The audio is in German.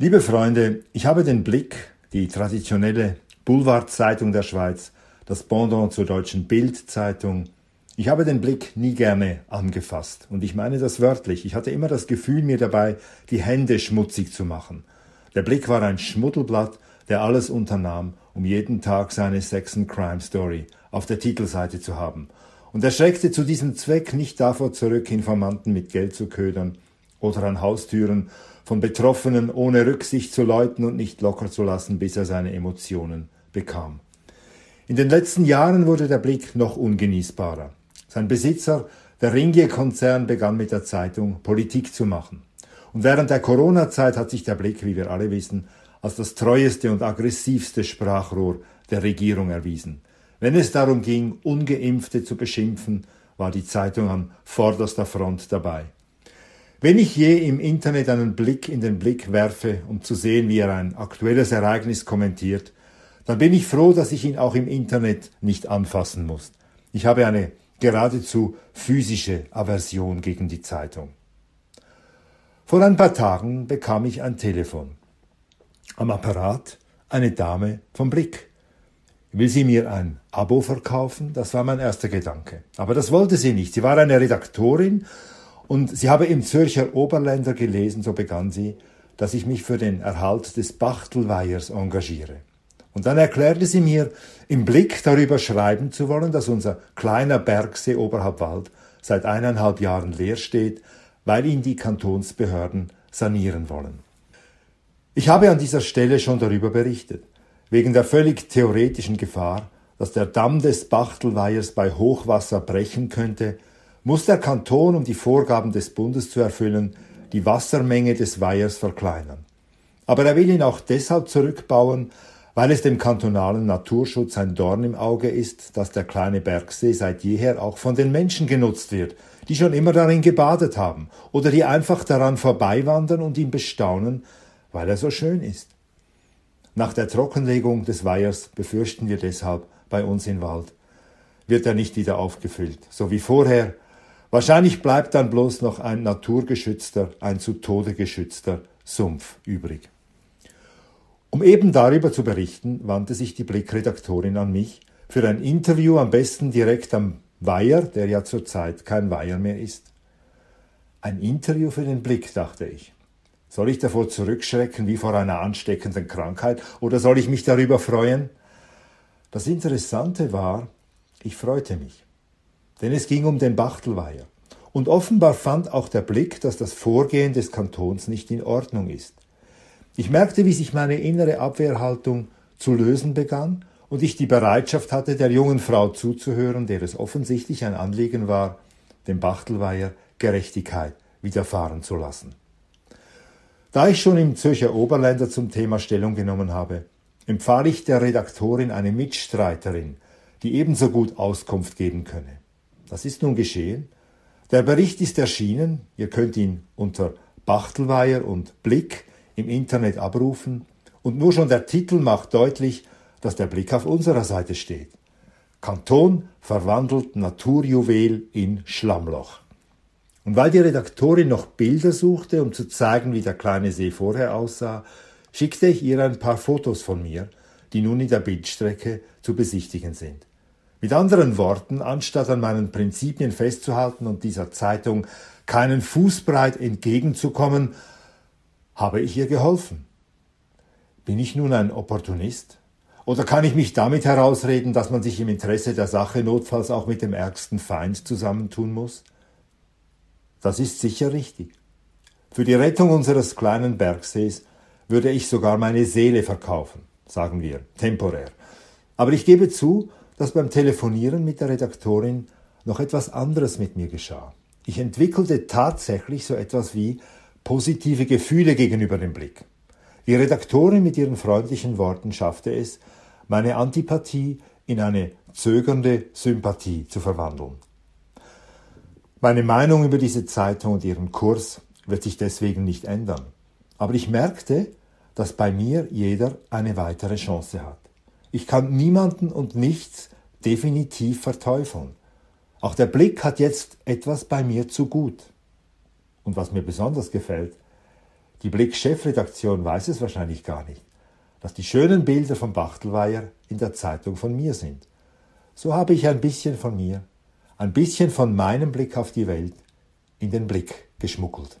Liebe Freunde, ich habe den Blick, die traditionelle Boulevardzeitung der Schweiz, das Pendant zur deutschen Bildzeitung, ich habe den Blick nie gerne angefasst. Und ich meine das wörtlich. Ich hatte immer das Gefühl, mir dabei die Hände schmutzig zu machen. Der Blick war ein Schmuddelblatt, der alles unternahm, um jeden Tag seine Sex and Crime Story auf der Titelseite zu haben. Und er schreckte zu diesem Zweck nicht davor zurück, Informanten mit Geld zu ködern oder an Haustüren von Betroffenen ohne Rücksicht zu läuten und nicht locker zu lassen, bis er seine Emotionen bekam. In den letzten Jahren wurde der Blick noch ungenießbarer. Sein Besitzer, der Ringier-Konzern, begann mit der Zeitung Politik zu machen. Und während der Corona-Zeit hat sich der Blick, wie wir alle wissen, als das treueste und aggressivste Sprachrohr der Regierung erwiesen. Wenn es darum ging, ungeimpfte zu beschimpfen, war die Zeitung an vorderster Front dabei. Wenn ich je im Internet einen Blick in den Blick werfe, um zu sehen, wie er ein aktuelles Ereignis kommentiert, dann bin ich froh, dass ich ihn auch im Internet nicht anfassen muss. Ich habe eine geradezu physische Aversion gegen die Zeitung. Vor ein paar Tagen bekam ich ein Telefon. Am Apparat eine Dame vom Blick. Will sie mir ein Abo verkaufen? Das war mein erster Gedanke. Aber das wollte sie nicht. Sie war eine Redaktorin und sie habe im Zürcher Oberländer gelesen, so begann sie, dass ich mich für den Erhalt des Bachtelweihers engagiere. Und dann erklärte sie mir, im Blick darüber schreiben zu wollen, dass unser kleiner Bergsee oberhalb Wald seit eineinhalb Jahren leer steht, weil ihn die Kantonsbehörden sanieren wollen. Ich habe an dieser Stelle schon darüber berichtet, wegen der völlig theoretischen Gefahr, dass der Damm des Bachtelweihers bei Hochwasser brechen könnte, muss der Kanton, um die Vorgaben des Bundes zu erfüllen, die Wassermenge des Weihers verkleinern. Aber er will ihn auch deshalb zurückbauen, weil es dem kantonalen Naturschutz ein Dorn im Auge ist, dass der kleine Bergsee seit jeher auch von den Menschen genutzt wird, die schon immer darin gebadet haben oder die einfach daran vorbeiwandern und ihn bestaunen, weil er so schön ist. Nach der Trockenlegung des Weihers befürchten wir deshalb bei uns im Wald, wird er nicht wieder aufgefüllt, so wie vorher, Wahrscheinlich bleibt dann bloß noch ein naturgeschützter, ein zu Tode geschützter Sumpf übrig. Um eben darüber zu berichten, wandte sich die Blickredaktorin an mich für ein Interview am besten direkt am Weiher, der ja zurzeit kein Weiher mehr ist. Ein Interview für den Blick, dachte ich. Soll ich davor zurückschrecken wie vor einer ansteckenden Krankheit oder soll ich mich darüber freuen? Das Interessante war, ich freute mich denn es ging um den Bachtelweiher. Und offenbar fand auch der Blick, dass das Vorgehen des Kantons nicht in Ordnung ist. Ich merkte, wie sich meine innere Abwehrhaltung zu lösen begann und ich die Bereitschaft hatte, der jungen Frau zuzuhören, der es offensichtlich ein Anliegen war, dem Bachtelweiher Gerechtigkeit widerfahren zu lassen. Da ich schon im Zürcher Oberländer zum Thema Stellung genommen habe, empfahl ich der Redaktorin eine Mitstreiterin, die ebenso gut Auskunft geben könne. Das ist nun geschehen. Der Bericht ist erschienen. Ihr könnt ihn unter Bachtelweier und Blick im Internet abrufen. Und nur schon der Titel macht deutlich, dass der Blick auf unserer Seite steht. Kanton verwandelt Naturjuwel in Schlammloch. Und weil die Redaktorin noch Bilder suchte, um zu zeigen, wie der kleine See vorher aussah, schickte ich ihr ein paar Fotos von mir, die nun in der Bildstrecke zu besichtigen sind. Mit anderen Worten, anstatt an meinen Prinzipien festzuhalten und dieser Zeitung keinen Fußbreit entgegenzukommen, habe ich ihr geholfen. Bin ich nun ein Opportunist? Oder kann ich mich damit herausreden, dass man sich im Interesse der Sache notfalls auch mit dem ärgsten Feind zusammentun muss? Das ist sicher richtig. Für die Rettung unseres kleinen Bergsees würde ich sogar meine Seele verkaufen, sagen wir, temporär. Aber ich gebe zu, dass beim Telefonieren mit der Redaktorin noch etwas anderes mit mir geschah. Ich entwickelte tatsächlich so etwas wie positive Gefühle gegenüber dem Blick. Die Redaktorin mit ihren freundlichen Worten schaffte es, meine Antipathie in eine zögernde Sympathie zu verwandeln. Meine Meinung über diese Zeitung und ihren Kurs wird sich deswegen nicht ändern. Aber ich merkte, dass bei mir jeder eine weitere Chance hat. Ich kann niemanden und nichts definitiv verteufeln. Auch der Blick hat jetzt etwas bei mir zu gut. Und was mir besonders gefällt, Die Blick-Chefredaktion weiß es wahrscheinlich gar nicht, dass die schönen Bilder von Bachtelweier in der Zeitung von mir sind. So habe ich ein bisschen von mir, ein bisschen von meinem Blick auf die Welt in den Blick geschmuggelt.